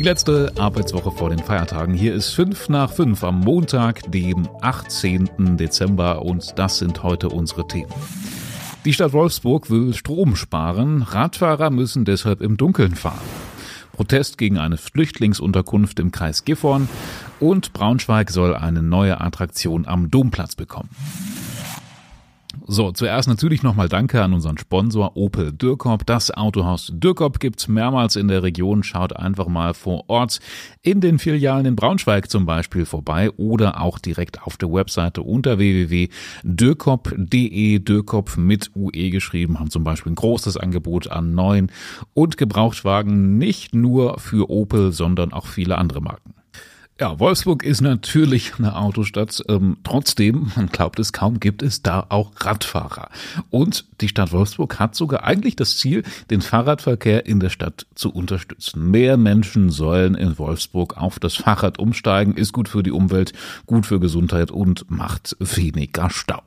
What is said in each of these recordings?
Die letzte Arbeitswoche vor den Feiertagen. Hier ist 5 nach 5 am Montag, dem 18. Dezember und das sind heute unsere Themen. Die Stadt Wolfsburg will Strom sparen, Radfahrer müssen deshalb im Dunkeln fahren. Protest gegen eine Flüchtlingsunterkunft im Kreis Gifhorn und Braunschweig soll eine neue Attraktion am Domplatz bekommen. So, zuerst natürlich nochmal Danke an unseren Sponsor Opel Dürkop. Das Autohaus Dürkop gibt's mehrmals in der Region. Schaut einfach mal vor Ort in den Filialen in Braunschweig zum Beispiel vorbei oder auch direkt auf der Webseite unter www.dürkop.de. Dürkop mit UE geschrieben, haben zum Beispiel ein großes Angebot an neuen und Gebrauchtwagen, nicht nur für Opel, sondern auch viele andere Marken. Ja, Wolfsburg ist natürlich eine Autostadt. Ähm, trotzdem, man glaubt es kaum, gibt es da auch Radfahrer. Und die Stadt Wolfsburg hat sogar eigentlich das Ziel, den Fahrradverkehr in der Stadt zu unterstützen. Mehr Menschen sollen in Wolfsburg auf das Fahrrad umsteigen, ist gut für die Umwelt, gut für Gesundheit und macht weniger Stau.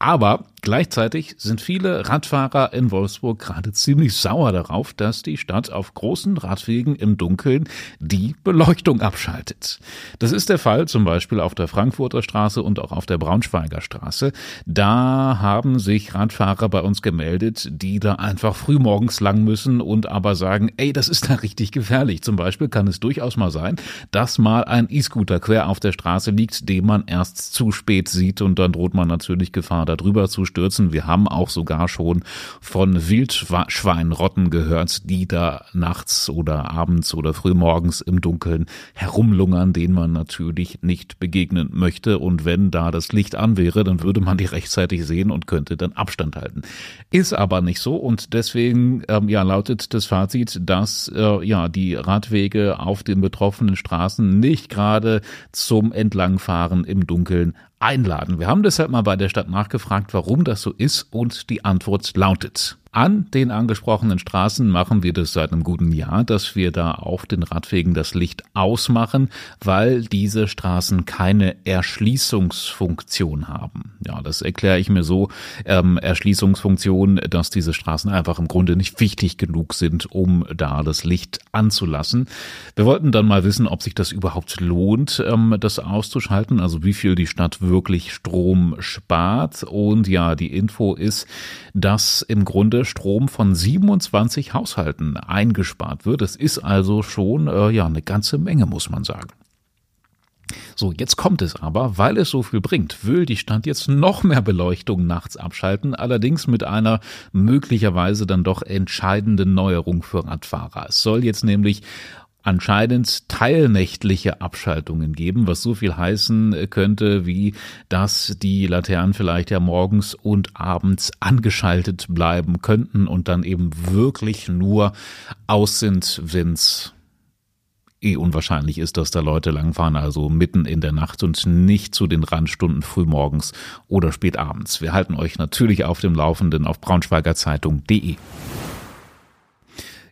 Aber gleichzeitig sind viele Radfahrer in Wolfsburg gerade ziemlich sauer darauf, dass die Stadt auf großen Radwegen im Dunkeln die Beleuchtung abschaltet. Das ist der Fall zum Beispiel auf der Frankfurter Straße und auch auf der Braunschweiger Straße. Da haben sich Radfahrer bei uns gemeldet, die da einfach frühmorgens lang müssen und aber sagen, ey, das ist da richtig gefährlich. Zum Beispiel kann es durchaus mal sein, dass mal ein E-Scooter quer auf der Straße liegt, den man erst zu spät sieht und dann droht man natürlich Gefahr drüber zu stürzen. Wir haben auch sogar schon von Wildschweinrotten gehört, die da nachts oder abends oder frühmorgens im Dunkeln herumlungern, denen man natürlich nicht begegnen möchte. Und wenn da das Licht an wäre, dann würde man die rechtzeitig sehen und könnte dann Abstand halten. Ist aber nicht so und deswegen ähm, ja lautet das Fazit, dass äh, ja die Radwege auf den betroffenen Straßen nicht gerade zum Entlangfahren im Dunkeln einladen. Wir haben deshalb mal bei der Stadt nachgefragt, warum das so ist und die Antwort lautet an den angesprochenen Straßen machen wir das seit einem guten Jahr, dass wir da auf den Radwegen das Licht ausmachen, weil diese Straßen keine Erschließungsfunktion haben. Ja, das erkläre ich mir so. Ähm, Erschließungsfunktion, dass diese Straßen einfach im Grunde nicht wichtig genug sind, um da das Licht anzulassen. Wir wollten dann mal wissen, ob sich das überhaupt lohnt, ähm, das auszuschalten, also wie viel die Stadt wirklich Strom spart. Und ja, die Info ist, dass im Grunde Stunde Strom von 27 Haushalten eingespart wird. Es ist also schon äh, ja eine ganze Menge, muss man sagen. So, jetzt kommt es aber, weil es so viel bringt, will die Stadt jetzt noch mehr Beleuchtung nachts abschalten, allerdings mit einer möglicherweise dann doch entscheidenden Neuerung für Radfahrer. Es soll jetzt nämlich anscheinend teilnächtliche Abschaltungen geben, was so viel heißen könnte, wie dass die Laternen vielleicht ja morgens und abends angeschaltet bleiben könnten und dann eben wirklich nur aus sind, wenn's eh unwahrscheinlich ist, dass da Leute langfahren, also mitten in der Nacht und nicht zu den Randstunden frühmorgens oder spätabends. Wir halten euch natürlich auf dem Laufenden auf braunschweigerzeitung.de.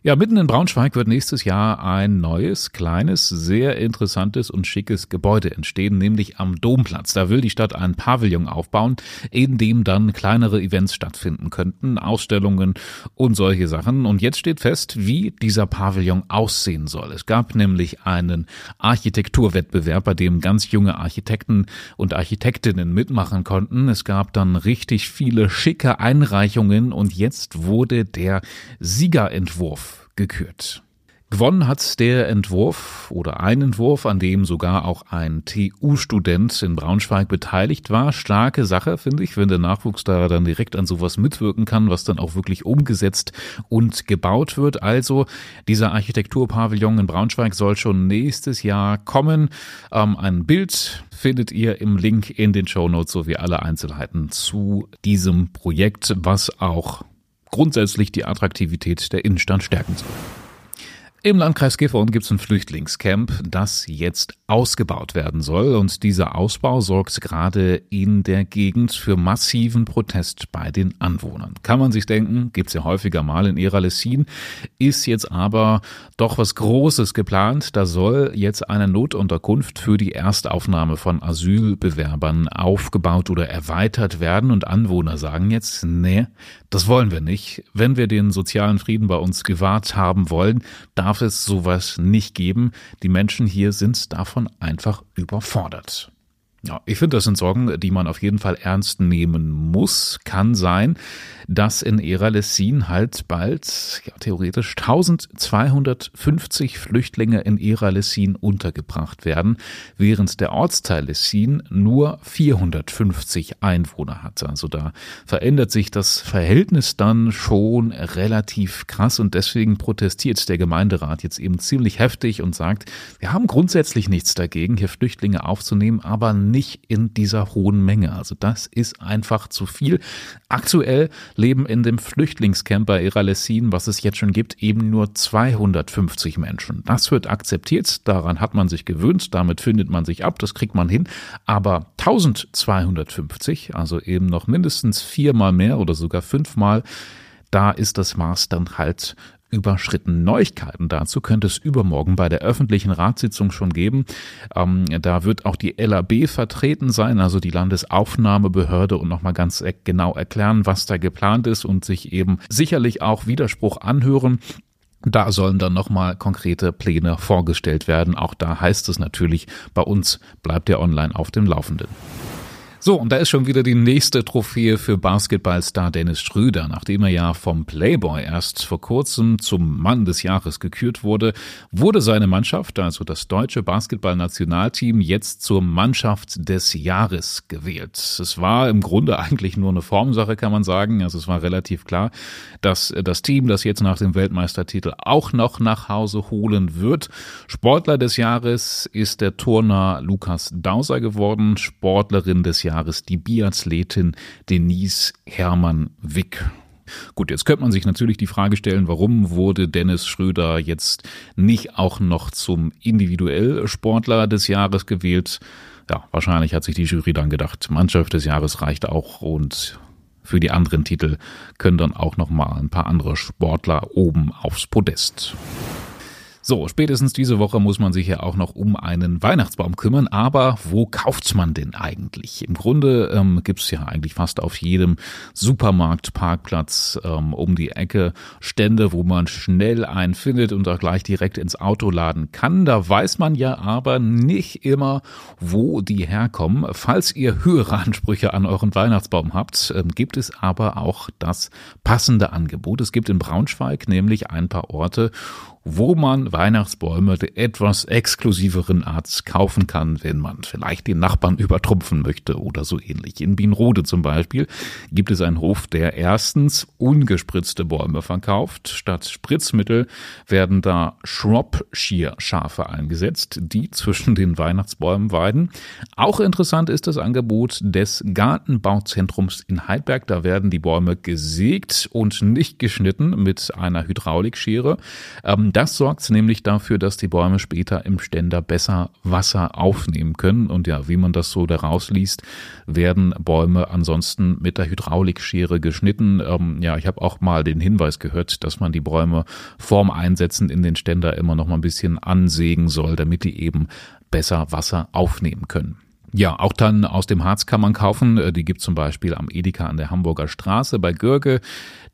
Ja, mitten in Braunschweig wird nächstes Jahr ein neues, kleines, sehr interessantes und schickes Gebäude entstehen, nämlich am Domplatz. Da will die Stadt ein Pavillon aufbauen, in dem dann kleinere Events stattfinden könnten, Ausstellungen und solche Sachen. Und jetzt steht fest, wie dieser Pavillon aussehen soll. Es gab nämlich einen Architekturwettbewerb, bei dem ganz junge Architekten und Architektinnen mitmachen konnten. Es gab dann richtig viele schicke Einreichungen und jetzt wurde der Siegerentwurf gekürt. Gewonnen hat der Entwurf oder ein Entwurf, an dem sogar auch ein TU-Student in Braunschweig beteiligt war. Starke Sache, finde ich, wenn der Nachwuchs da dann direkt an sowas mitwirken kann, was dann auch wirklich umgesetzt und gebaut wird. Also dieser Architekturpavillon in Braunschweig soll schon nächstes Jahr kommen. Ähm, ein Bild findet ihr im Link in den Show Notes sowie alle Einzelheiten zu diesem Projekt, was auch grundsätzlich die Attraktivität der Innenstadt stärken soll. Im Landkreis Gifhorn gibt es ein Flüchtlingscamp, das jetzt ausgebaut werden soll. Und dieser Ausbau sorgt gerade in der Gegend für massiven Protest bei den Anwohnern. Kann man sich denken, gibt's ja häufiger mal in Eralessin, ist jetzt aber doch was Großes geplant. Da soll jetzt eine Notunterkunft für die Erstaufnahme von Asylbewerbern aufgebaut oder erweitert werden. Und Anwohner sagen jetzt, nee, das wollen wir nicht. Wenn wir den sozialen Frieden bei uns gewahrt haben wollen, dann darf es sowas nicht geben. Die Menschen hier sind davon einfach überfordert. Ja, ich finde, das sind Sorgen, die man auf jeden Fall ernst nehmen muss. Kann sein, dass in Era Lessin halt bald ja, theoretisch 1250 Flüchtlinge in Era Lessin untergebracht werden, während der Ortsteil Lessin nur 450 Einwohner hat. Also da verändert sich das Verhältnis dann schon relativ krass und deswegen protestiert der Gemeinderat jetzt eben ziemlich heftig und sagt, wir haben grundsätzlich nichts dagegen, hier Flüchtlinge aufzunehmen, aber nicht in dieser hohen Menge. Also das ist einfach zu viel. Aktuell leben in dem Flüchtlingscamp bei Eralessin, was es jetzt schon gibt, eben nur 250 Menschen. Das wird akzeptiert, daran hat man sich gewöhnt, damit findet man sich ab, das kriegt man hin. Aber 1250, also eben noch mindestens viermal mehr oder sogar fünfmal, da ist das Maß dann halt überschritten. Neuigkeiten dazu könnte es übermorgen bei der öffentlichen Ratssitzung schon geben. Ähm, da wird auch die LAB vertreten sein, also die Landesaufnahmebehörde und nochmal ganz genau erklären, was da geplant ist und sich eben sicherlich auch Widerspruch anhören. Da sollen dann nochmal konkrete Pläne vorgestellt werden. Auch da heißt es natürlich, bei uns bleibt der online auf dem Laufenden. So, und da ist schon wieder die nächste Trophäe für Basketballstar Dennis Schröder. Nachdem er ja vom Playboy erst vor kurzem zum Mann des Jahres gekürt wurde, wurde seine Mannschaft, also das deutsche Basketballnationalteam, jetzt zur Mannschaft des Jahres gewählt. Es war im Grunde eigentlich nur eine Formsache, kann man sagen. Also es war relativ klar, dass das Team, das jetzt nach dem Weltmeistertitel auch noch nach Hause holen wird. Sportler des Jahres ist der Turner Lukas Dauser geworden, Sportlerin des Jahres Jahres die Biathletin Denise Hermann Wick. Gut, jetzt könnte man sich natürlich die Frage stellen, warum wurde Dennis Schröder jetzt nicht auch noch zum individuell Sportler des Jahres gewählt? Ja, wahrscheinlich hat sich die Jury dann gedacht, Mannschaft des Jahres reicht auch und für die anderen Titel können dann auch noch mal ein paar andere Sportler oben aufs Podest. So, spätestens diese Woche muss man sich ja auch noch um einen Weihnachtsbaum kümmern, aber wo kauft man denn eigentlich? Im Grunde ähm, gibt ja eigentlich fast auf jedem Supermarktparkplatz ähm, um die Ecke Stände, wo man schnell einen findet und auch gleich direkt ins Auto laden kann. Da weiß man ja aber nicht immer, wo die herkommen. Falls ihr höhere Ansprüche an euren Weihnachtsbaum habt, ähm, gibt es aber auch das passende Angebot. Es gibt in Braunschweig nämlich ein paar Orte, wo man Weihnachtsbäume der etwas exklusiveren Art kaufen kann, wenn man vielleicht den Nachbarn übertrumpfen möchte oder so ähnlich. In Bienrode zum Beispiel gibt es einen Hof, der erstens ungespritzte Bäume verkauft. Statt Spritzmittel werden da Shropshire-Schafe eingesetzt, die zwischen den Weihnachtsbäumen weiden. Auch interessant ist das Angebot des Gartenbauzentrums in Heidberg. Da werden die Bäume gesägt und nicht geschnitten mit einer Hydraulikschere. Ähm, das sorgt nämlich dafür, dass die Bäume später im Ständer besser Wasser aufnehmen können. Und ja, wie man das so daraus liest, werden Bäume ansonsten mit der Hydraulikschere geschnitten. Ähm, ja, ich habe auch mal den Hinweis gehört, dass man die Bäume vorm Einsetzen in den Ständer immer noch mal ein bisschen ansägen soll, damit die eben besser Wasser aufnehmen können. Ja, auch dann aus dem Harz kann man kaufen. Äh, die gibt zum Beispiel am Edeka an der Hamburger Straße bei Görge.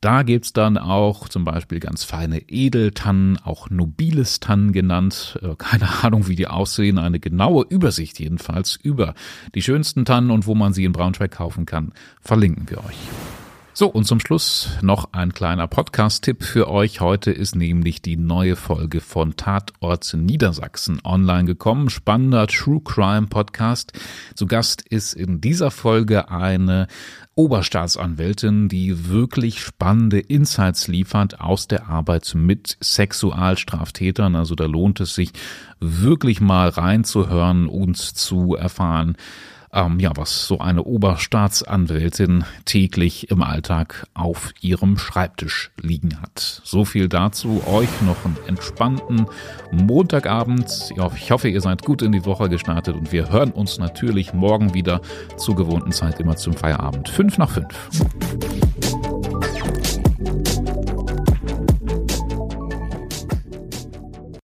Da gibt's dann auch zum Beispiel ganz feine Edeltannen, auch nobiles Tannen genannt. Äh, keine Ahnung, wie die aussehen. Eine genaue Übersicht jedenfalls über die schönsten Tannen und wo man sie in Braunschweig kaufen kann, verlinken wir euch. So, und zum Schluss noch ein kleiner Podcast-Tipp für euch. Heute ist nämlich die neue Folge von Tatort Niedersachsen online gekommen. Spannender True Crime Podcast. Zu Gast ist in dieser Folge eine Oberstaatsanwältin, die wirklich spannende Insights liefert aus der Arbeit mit Sexualstraftätern. Also da lohnt es sich wirklich mal reinzuhören und zu erfahren, ähm, ja, was so eine Oberstaatsanwältin täglich im Alltag auf ihrem Schreibtisch liegen hat. So viel dazu. Euch noch einen entspannten Montagabend. Ich hoffe, ihr seid gut in die Woche gestartet und wir hören uns natürlich morgen wieder zur gewohnten Zeit immer zum Feierabend. Fünf nach fünf.